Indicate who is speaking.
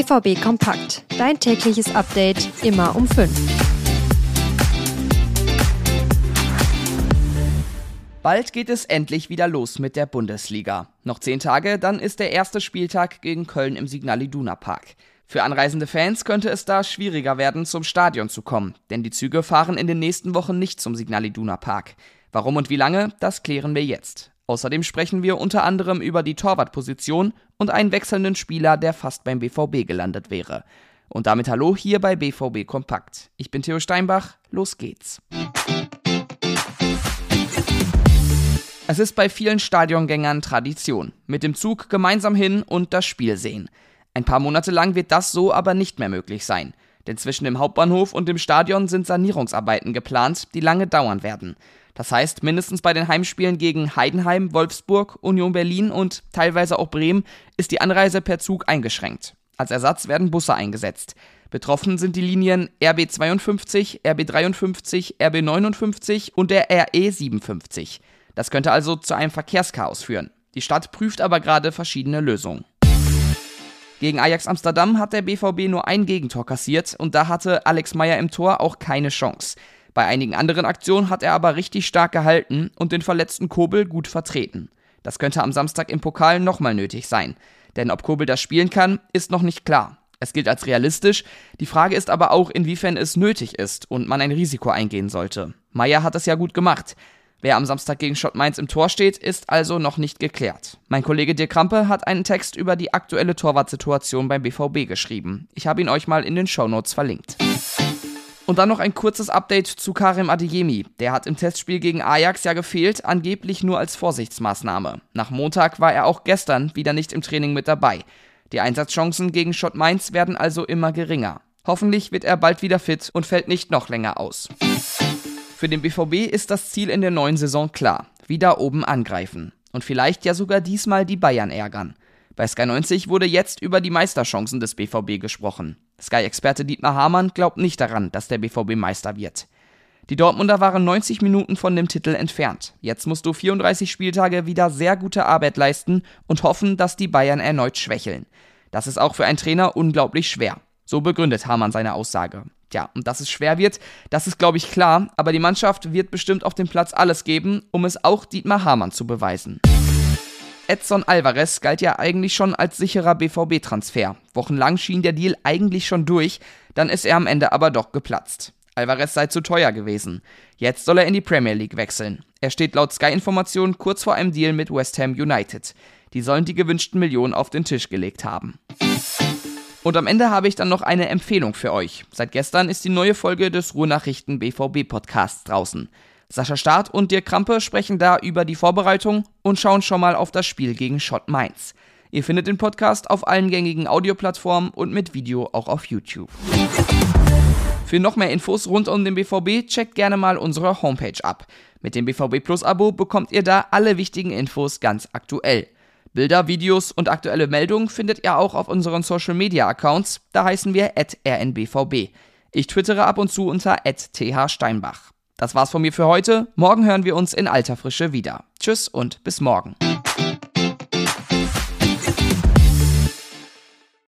Speaker 1: BVB Kompakt. Dein tägliches Update immer um 5.
Speaker 2: Bald geht es endlich wieder los mit der Bundesliga. Noch zehn Tage, dann ist der erste Spieltag gegen Köln im Signal Iduna Park. Für anreisende Fans könnte es da schwieriger werden, zum Stadion zu kommen, denn die Züge fahren in den nächsten Wochen nicht zum Signal Iduna Park. Warum und wie lange, das klären wir jetzt. Außerdem sprechen wir unter anderem über die Torwartposition und einen wechselnden Spieler, der fast beim BVB gelandet wäre. Und damit hallo hier bei BVB Kompakt. Ich bin Theo Steinbach, los geht's. Es ist bei vielen Stadiongängern Tradition. Mit dem Zug gemeinsam hin und das Spiel sehen. Ein paar Monate lang wird das so aber nicht mehr möglich sein. Denn zwischen dem Hauptbahnhof und dem Stadion sind Sanierungsarbeiten geplant, die lange dauern werden. Das heißt, mindestens bei den Heimspielen gegen Heidenheim, Wolfsburg, Union Berlin und teilweise auch Bremen ist die Anreise per Zug eingeschränkt. Als Ersatz werden Busse eingesetzt. Betroffen sind die Linien RB52, RB53, RB59 und der RE57. Das könnte also zu einem Verkehrschaos führen. Die Stadt prüft aber gerade verschiedene Lösungen. Gegen Ajax Amsterdam hat der BVB nur ein Gegentor kassiert und da hatte Alex Meyer im Tor auch keine Chance. Bei einigen anderen Aktionen hat er aber richtig stark gehalten und den verletzten Kobel gut vertreten. Das könnte am Samstag im Pokal nochmal nötig sein. Denn ob Kobel das spielen kann, ist noch nicht klar. Es gilt als realistisch, die Frage ist aber auch, inwiefern es nötig ist und man ein Risiko eingehen sollte. Meyer hat es ja gut gemacht. Wer am Samstag gegen Schott Mainz im Tor steht, ist also noch nicht geklärt. Mein Kollege Dirk Krampe hat einen Text über die aktuelle Torwartsituation beim BVB geschrieben. Ich habe ihn euch mal in den Shownotes verlinkt. Und dann noch ein kurzes Update zu Karim Adeyemi. Der hat im Testspiel gegen Ajax ja gefehlt, angeblich nur als Vorsichtsmaßnahme. Nach Montag war er auch gestern wieder nicht im Training mit dabei. Die Einsatzchancen gegen Schott Mainz werden also immer geringer. Hoffentlich wird er bald wieder fit und fällt nicht noch länger aus. Für den BVB ist das Ziel in der neuen Saison klar. Wieder oben angreifen. Und vielleicht ja sogar diesmal die Bayern ärgern. Bei Sky 90 wurde jetzt über die Meisterchancen des BVB gesprochen. Sky-Experte Dietmar Hamann glaubt nicht daran, dass der BVB Meister wird. Die Dortmunder waren 90 Minuten von dem Titel entfernt. Jetzt musst du 34 Spieltage wieder sehr gute Arbeit leisten und hoffen, dass die Bayern erneut schwächeln. Das ist auch für einen Trainer unglaublich schwer. So begründet Hamann seine Aussage. Ja, und dass es schwer wird, das ist, glaube ich, klar, aber die Mannschaft wird bestimmt auf dem Platz alles geben, um es auch Dietmar Hamann zu beweisen. Edson Alvarez galt ja eigentlich schon als sicherer BVB-Transfer. Wochenlang schien der Deal eigentlich schon durch, dann ist er am Ende aber doch geplatzt. Alvarez sei zu teuer gewesen. Jetzt soll er in die Premier League wechseln. Er steht laut Sky-Informationen kurz vor einem Deal mit West Ham United. Die sollen die gewünschten Millionen auf den Tisch gelegt haben. Und am Ende habe ich dann noch eine Empfehlung für euch. Seit gestern ist die neue Folge des Ruhrnachrichten BVB Podcasts draußen. Sascha Staat und Dirk Krampe sprechen da über die Vorbereitung und schauen schon mal auf das Spiel gegen Schott Mainz. Ihr findet den Podcast auf allen gängigen Audioplattformen und mit Video auch auf YouTube. Für noch mehr Infos rund um den BVB checkt gerne mal unsere Homepage ab. Mit dem BVB Plus Abo bekommt ihr da alle wichtigen Infos ganz aktuell. Bilder, Videos und aktuelle Meldungen findet ihr auch auf unseren Social Media Accounts. Da heißen wir rnbvb. Ich twittere ab und zu unter thsteinbach. Das war's von mir für heute. Morgen hören wir uns in alter Frische wieder. Tschüss und bis morgen.